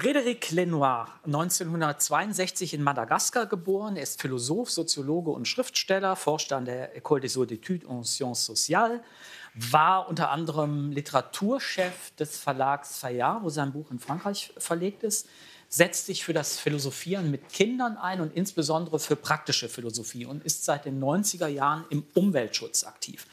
Frédéric Lenoir, 1962 in Madagaskar geboren. Er ist Philosoph, Soziologe und Schriftsteller, forscht an der École des Hautes Études en Sciences Sociales, war unter anderem Literaturchef des Verlags Fayard, wo sein Buch in Frankreich verlegt ist, setzt sich für das Philosophieren mit Kindern ein und insbesondere für praktische Philosophie und ist seit den 90er Jahren im Umweltschutz aktiv.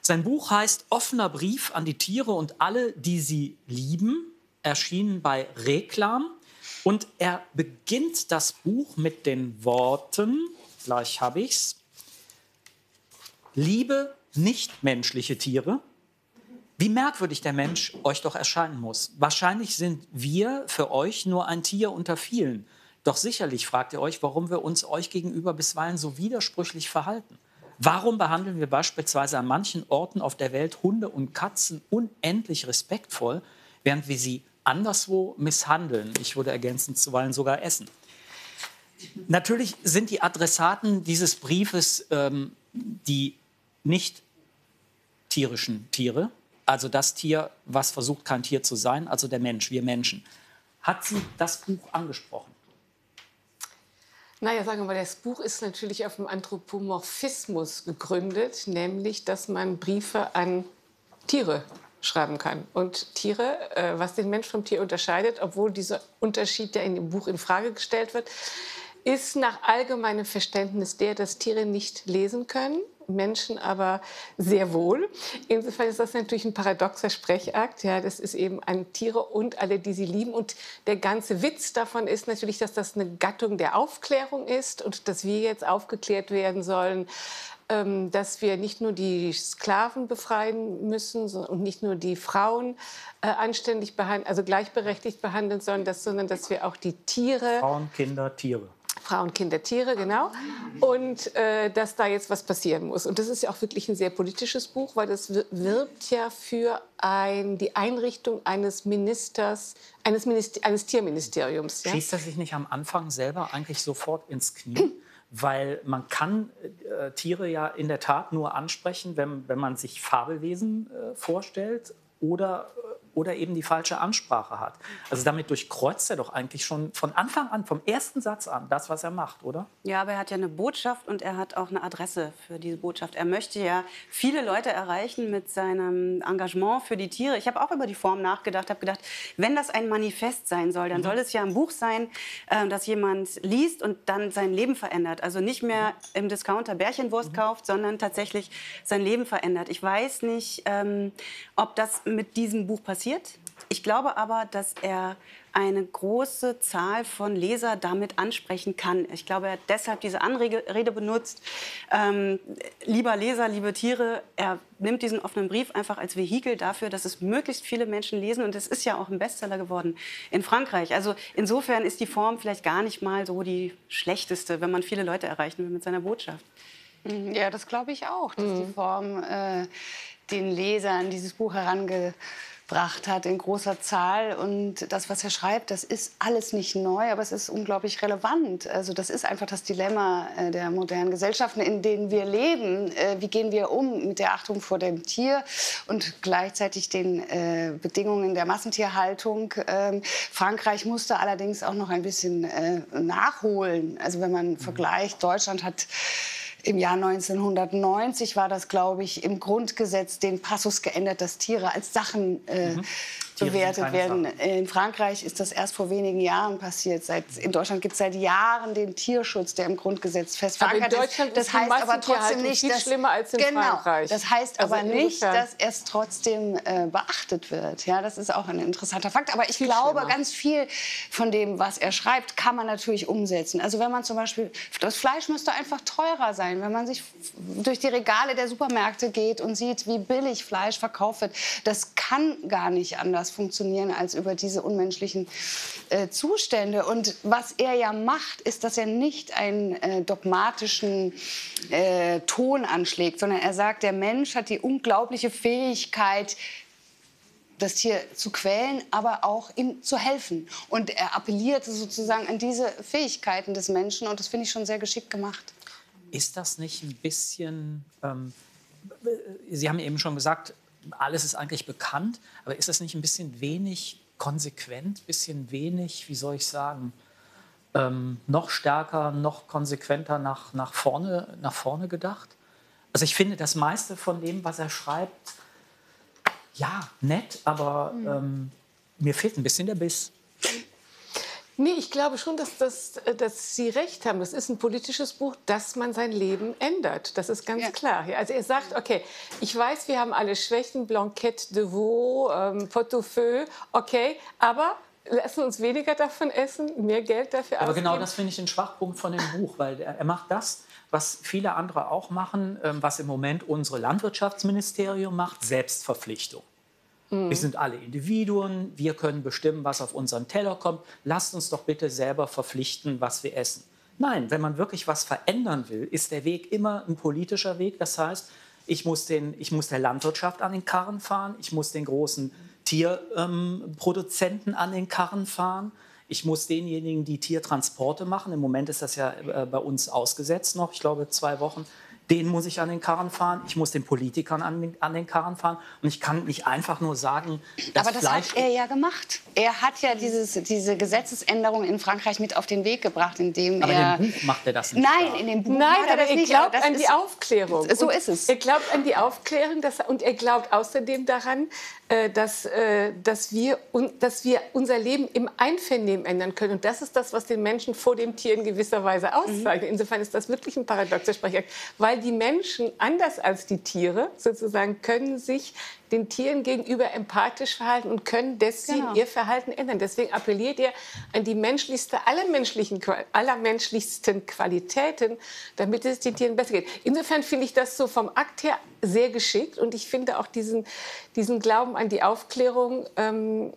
Sein Buch heißt Offener Brief an die Tiere und alle, die sie lieben, erschienen bei Reklam. Und er beginnt das Buch mit den Worten, gleich habe ich's, Liebe nichtmenschliche Tiere, wie merkwürdig der Mensch euch doch erscheinen muss. Wahrscheinlich sind wir für euch nur ein Tier unter vielen. Doch sicherlich fragt ihr euch, warum wir uns euch gegenüber bisweilen so widersprüchlich verhalten. Warum behandeln wir beispielsweise an manchen Orten auf der Welt Hunde und Katzen unendlich respektvoll, während wir sie anderswo misshandeln? Ich würde ergänzend zuweilen sogar essen. Natürlich sind die Adressaten dieses Briefes ähm, die nicht tierischen Tiere, also das Tier, was versucht, kein Tier zu sein, also der Mensch, wir Menschen. Hat sie das Buch angesprochen? Naja, sagen wir mal, das Buch ist natürlich auf dem Anthropomorphismus gegründet, nämlich, dass man Briefe an Tiere schreiben kann. Und Tiere, äh, was den Mensch vom Tier unterscheidet, obwohl dieser Unterschied, der in dem Buch in Frage gestellt wird, ist nach allgemeinem Verständnis der, dass Tiere nicht lesen können Menschen aber sehr wohl. Insofern ist das natürlich ein paradoxer Sprechakt. Ja, das ist eben an Tiere und alle, die sie lieben. Und der ganze Witz davon ist natürlich, dass das eine Gattung der Aufklärung ist und dass wir jetzt aufgeklärt werden sollen, dass wir nicht nur die Sklaven befreien müssen und nicht nur die Frauen äh, anständig behandeln, also gleichberechtigt behandeln sollen, dass, sondern dass wir auch die Tiere. Frauen, Kinder, Tiere. Frauen, Kinder, Tiere, genau. Und äh, dass da jetzt was passieren muss. Und das ist ja auch wirklich ein sehr politisches Buch, weil das wirbt ja für ein, die Einrichtung eines Ministers, eines, Minister, eines Tierministeriums. Ja? Schießt er sich nicht am Anfang selber eigentlich sofort ins Knie? Weil man kann äh, Tiere ja in der Tat nur ansprechen, wenn, wenn man sich Fabelwesen äh, vorstellt oder äh, oder eben die falsche Ansprache hat. Also damit durchkreuzt er doch eigentlich schon von Anfang an, vom ersten Satz an, das, was er macht, oder? Ja, aber er hat ja eine Botschaft und er hat auch eine Adresse für diese Botschaft. Er möchte ja viele Leute erreichen mit seinem Engagement für die Tiere. Ich habe auch über die Form nachgedacht, habe gedacht, wenn das ein Manifest sein soll, dann mhm. soll es ja ein Buch sein, äh, das jemand liest und dann sein Leben verändert. Also nicht mehr mhm. im Discounter Bärchenwurst mhm. kauft, sondern tatsächlich sein Leben verändert. Ich weiß nicht, ähm, ob das mit diesem Buch passiert passiert. Ich glaube aber, dass er eine große Zahl von Leser damit ansprechen kann. Ich glaube, er hat deshalb diese Anrede benutzt. Ähm, lieber Leser, liebe Tiere, er nimmt diesen offenen Brief einfach als Vehikel dafür, dass es möglichst viele Menschen lesen. Und es ist ja auch ein Bestseller geworden in Frankreich. Also insofern ist die Form vielleicht gar nicht mal so die schlechteste, wenn man viele Leute erreichen will mit seiner Botschaft. Ja, das glaube ich auch, dass mhm. die Form äh, den Lesern dieses Buch herange gebracht hat in großer Zahl. Und das, was er schreibt, das ist alles nicht neu, aber es ist unglaublich relevant. Also das ist einfach das Dilemma äh, der modernen Gesellschaften, in denen wir leben. Äh, wie gehen wir um mit der Achtung vor dem Tier und gleichzeitig den äh, Bedingungen der Massentierhaltung? Ähm, Frankreich musste allerdings auch noch ein bisschen nachholen. Also wenn man vergleicht, Deutschland hat im Jahr 1990 war das, glaube ich, im Grundgesetz den Passus geändert, dass Tiere als Sachen äh, mhm bewertet werden. In Frankreich ist das erst vor wenigen Jahren passiert. Seit, in Deutschland gibt es seit Jahren den Tierschutz, der im Grundgesetz fest verankert ist. Das ist heißt aber trotzdem nicht, viel schlimmer als in genau, Frankreich. Das heißt also aber nicht, dass es trotzdem äh, beachtet wird. Ja, das ist auch ein interessanter Fakt. Aber ich viel glaube, schlimmer. ganz viel von dem, was er schreibt, kann man natürlich umsetzen. Also wenn man zum Beispiel, das Fleisch müsste einfach teurer sein, wenn man sich durch die Regale der Supermärkte geht und sieht, wie billig Fleisch verkauft wird. Das kann gar nicht anders funktionieren als über diese unmenschlichen äh, Zustände. Und was er ja macht, ist, dass er nicht einen äh, dogmatischen äh, Ton anschlägt, sondern er sagt, der Mensch hat die unglaubliche Fähigkeit, das Tier zu quälen, aber auch ihm zu helfen. Und er appelliert sozusagen an diese Fähigkeiten des Menschen und das finde ich schon sehr geschickt gemacht. Ist das nicht ein bisschen, ähm, Sie haben eben schon gesagt, alles ist eigentlich bekannt, aber ist das nicht ein bisschen wenig konsequent, bisschen wenig, wie soll ich sagen, ähm, noch stärker, noch konsequenter nach, nach, vorne, nach vorne gedacht. Also ich finde das meiste von dem, was er schreibt, ja, nett, aber mhm. ähm, mir fehlt ein bisschen der Biss. Nee, ich glaube schon, dass, das, äh, dass Sie recht haben. Das ist ein politisches Buch, dass man sein Leben ändert. Das ist ganz ja. klar. Also er sagt, okay, ich weiß, wir haben alle Schwächen, Blanquette de Veau, ähm, Pot au feu, okay, aber lassen uns weniger davon essen, mehr Geld dafür Aber genau ausgeben. genau das finde ich den Schwachpunkt von dem Buch, weil er, er macht das, was viele andere auch machen, ähm, was im Moment unsere Landwirtschaftsministerium macht, Selbstverpflichtung. Mhm. Wir sind alle Individuen, wir können bestimmen, was auf unseren Teller kommt. Lasst uns doch bitte selber verpflichten, was wir essen. Nein, wenn man wirklich was verändern will, ist der Weg immer ein politischer Weg. Das heißt, ich muss, den, ich muss der Landwirtschaft an den Karren fahren, ich muss den großen Tierproduzenten ähm, an den Karren fahren, ich muss denjenigen, die Tiertransporte machen, im Moment ist das ja äh, bei uns ausgesetzt noch, ich glaube zwei Wochen, den muss ich an den Karren fahren, ich muss den Politikern an den, an den Karren fahren und ich kann nicht einfach nur sagen, dass Aber das Fleisch hat er ja gemacht. Er hat ja dieses, diese Gesetzesänderung in Frankreich mit auf den Weg gebracht, indem aber er... in dem Buch macht er das nicht. Nein, in dem Buch Nein, macht er das er nicht. glaubt an die Aufklärung. So ist es. Er glaubt an die Aufklärung dass, und er glaubt außerdem daran, dass, äh, dass, wir, dass wir unser Leben im Einvernehmen ändern können. Und das ist das, was den Menschen vor dem Tier in gewisser Weise auszeichnet. Mhm. Insofern ist das wirklich ein paradoxer Sprechakt, weil die Menschen, anders als die Tiere sozusagen, können sich den Tieren gegenüber empathisch verhalten und können deswegen genau. ihr Verhalten ändern. Deswegen appelliert er an die menschlichste aller, menschlichen, aller menschlichsten Qualitäten, damit es den Tieren besser geht. Insofern finde ich das so vom Akt her sehr geschickt und ich finde auch diesen, diesen Glauben an die Aufklärung ähm,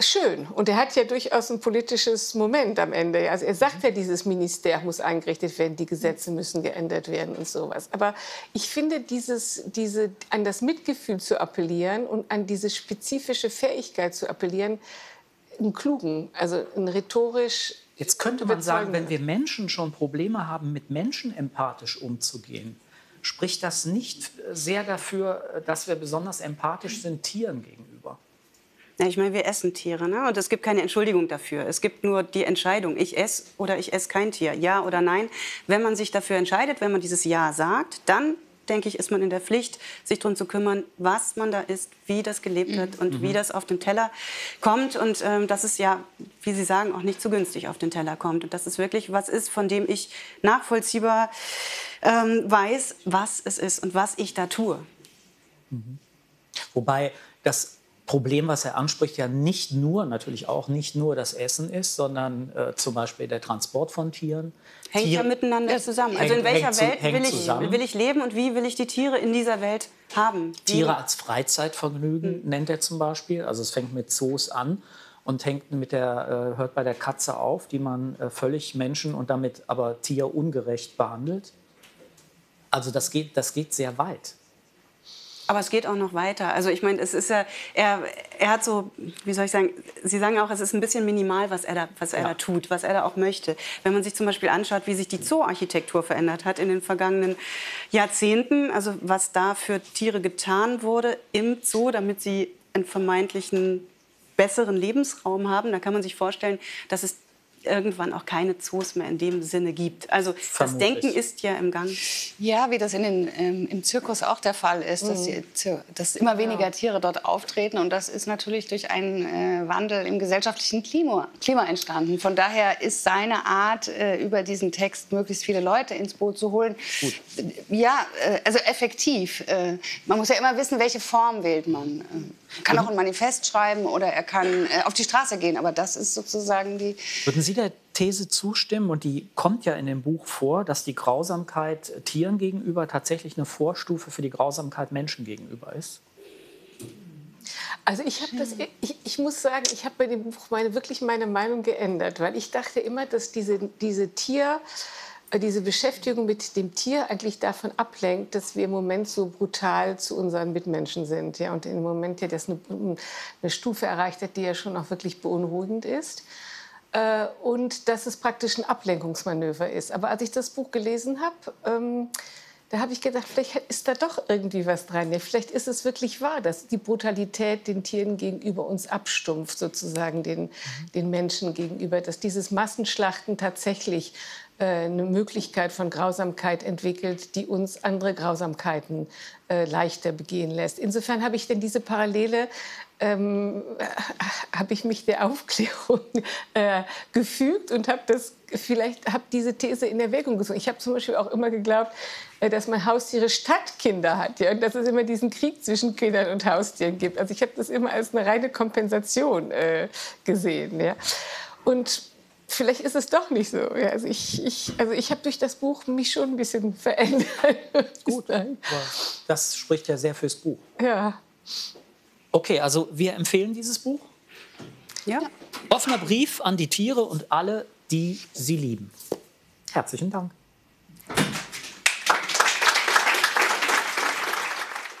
schön. Und er hat ja durchaus ein politisches Moment am Ende. Also er sagt ja, dieses Minister muss eingerichtet werden, die Gesetze müssen geändert werden und sowas. Aber ich finde, dieses, diese, an das Mitgefühl zu appellieren und an diese spezifische Fähigkeit zu appellieren, einen klugen, also ein rhetorisch Jetzt könnte man sagen, wenn wir Menschen schon Probleme haben, mit Menschen empathisch umzugehen, spricht das nicht sehr dafür, dass wir besonders empathisch sind Tieren gegenüber. Ja, ich meine, wir essen Tiere ne? und es gibt keine Entschuldigung dafür. Es gibt nur die Entscheidung, ich esse oder ich esse kein Tier, ja oder nein. Wenn man sich dafür entscheidet, wenn man dieses Ja sagt, dann denke ich, ist man in der Pflicht, sich darum zu kümmern, was man da isst, wie das gelebt wird und mhm. wie das auf den Teller kommt. Und ähm, dass es ja, wie Sie sagen, auch nicht zu günstig auf den Teller kommt. Und dass es wirklich was ist, von dem ich nachvollziehbar ähm, weiß, was es ist und was ich da tue. Mhm. Wobei das Problem, was er anspricht, ja nicht nur, natürlich auch nicht nur das Essen ist, sondern äh, zum Beispiel der Transport von Tieren. Hängt Tier ja miteinander zusammen. Also in welcher Welt will ich, will ich leben und wie will ich die Tiere in dieser Welt haben? Tiere als Freizeitvergnügen hm. nennt er zum Beispiel. Also es fängt mit Zoos an und hängt mit der, äh, hört bei der Katze auf, die man äh, völlig Menschen und damit aber tierungerecht behandelt. Also das geht, das geht sehr weit. Aber es geht auch noch weiter. Also ich meine, es ist ja, er, er hat so, wie soll ich sagen, Sie sagen auch, es ist ein bisschen minimal, was er da, was er ja. da tut, was er da auch möchte. Wenn man sich zum Beispiel anschaut, wie sich die Zooarchitektur verändert hat in den vergangenen Jahrzehnten, also was da für Tiere getan wurde im Zoo, damit sie einen vermeintlichen besseren Lebensraum haben, da kann man sich vorstellen, dass es irgendwann auch keine Zoos mehr in dem Sinne gibt. Also Vermutlich. das Denken ist ja im Gang. Ja, wie das in den, ähm, im Zirkus auch der Fall ist, mhm. dass, die, dass, immer weniger Tiere dort auftreten. Und das ist natürlich durch einen äh, Wandel im gesellschaftlichen Klima, Klima, entstanden. Von daher ist seine Art, äh, über diesen Text möglichst viele Leute ins Boot zu holen, Gut. ja, äh, also effektiv. Äh, man muss ja immer wissen, welche Form wählt man. Äh, kann auch ein Manifest schreiben oder er kann äh, auf die Straße gehen. Aber das ist sozusagen die. Würden Sie der These zustimmen, und die kommt ja in dem Buch vor, dass die Grausamkeit Tieren gegenüber tatsächlich eine Vorstufe für die Grausamkeit Menschen gegenüber ist? Also ich habe das, ich, ich, muss sagen, ich habe bei dem Buch meine, wirklich meine Meinung geändert, weil ich dachte immer, dass diese, diese Tier, äh, diese Beschäftigung mit dem Tier eigentlich davon ablenkt, dass wir im Moment so brutal zu unseren Mitmenschen sind. Ja, und im Moment ja das eine, eine Stufe erreicht hat, die ja schon auch wirklich beunruhigend ist. Äh, und dass es praktisch ein Ablenkungsmanöver ist. Aber als ich das Buch gelesen habe, ähm, da habe ich gedacht, vielleicht ist da doch irgendwie was dran. Ja, vielleicht ist es wirklich wahr, dass die Brutalität den Tieren gegenüber uns abstumpft, sozusagen den, mhm. den Menschen gegenüber, dass dieses Massenschlachten tatsächlich äh, eine Möglichkeit von Grausamkeit entwickelt, die uns andere Grausamkeiten äh, leichter begehen lässt. Insofern habe ich denn diese Parallele ähm, habe ich mich der Aufklärung äh, gefügt und habe das vielleicht habe diese These in Erwägung gezogen. Ich habe zum Beispiel auch immer geglaubt, äh, dass man Haustiere Stadtkinder hat ja, und dass es immer diesen Krieg zwischen Kindern und Haustieren gibt. Also ich habe das immer als eine reine Kompensation äh, gesehen. Ja. Und vielleicht ist es doch nicht so. Ja, also ich, ich, also ich habe durch das Buch mich schon ein bisschen verändert. Gut, das spricht ja sehr fürs Buch. Ja. Okay, also wir empfehlen dieses Buch. Ja. Offener Brief an die Tiere und alle, die sie lieben. Herzlichen Dank.